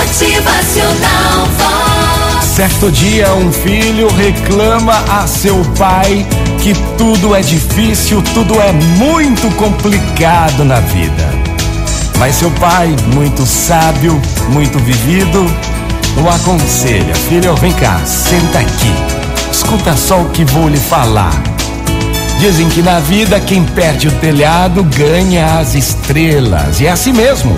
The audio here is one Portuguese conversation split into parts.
Motivacional Vox. Certo dia, um filho reclama a seu pai que tudo é difícil, tudo é muito complicado na vida. Mas seu pai, muito sábio, muito vivido, o aconselha: Filho, vem cá, senta aqui. Escuta só o que vou lhe falar. Dizem que na vida quem perde o telhado ganha as estrelas. E é assim mesmo.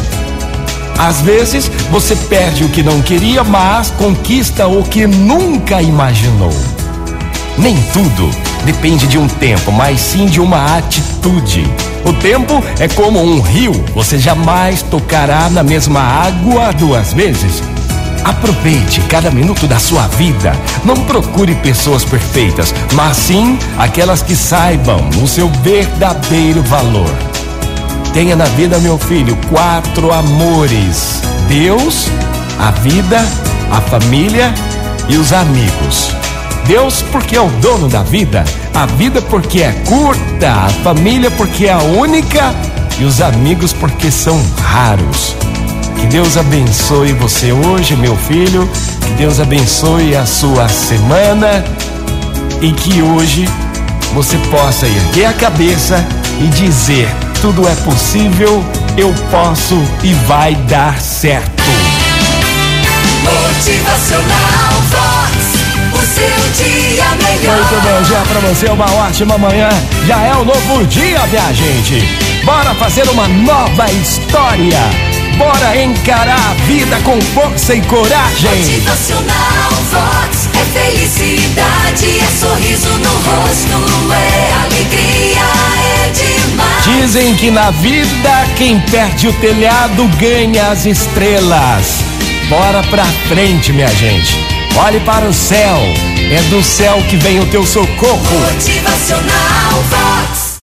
Às vezes você perde o que não queria, mas conquista o que nunca imaginou. Nem tudo depende de um tempo, mas sim de uma atitude. O tempo é como um rio, você jamais tocará na mesma água duas vezes. Aproveite cada minuto da sua vida. Não procure pessoas perfeitas, mas sim aquelas que saibam o seu verdadeiro valor. Tenha na vida, meu filho, quatro amores: Deus, a vida, a família e os amigos. Deus, porque é o dono da vida, a vida, porque é curta, a família, porque é a única e os amigos, porque são raros. Que Deus abençoe você hoje, meu filho. Que Deus abençoe a sua semana e que hoje você possa erguer a cabeça e dizer: tudo é possível, eu posso e vai dar certo. Motivacional Vox. O seu dia melhor. Muito bom dia pra você, uma ótima manhã. Já é um novo dia, minha gente. Bora fazer uma nova história. Bora encarar a vida com força e coragem. Motivacional Vox. É felicidade, é sorriso no rosto, Dizem que na vida quem perde o telhado ganha as estrelas. Bora pra frente, minha gente. Olhe para o céu. É do céu que vem o teu socorro. Motivacional Vox.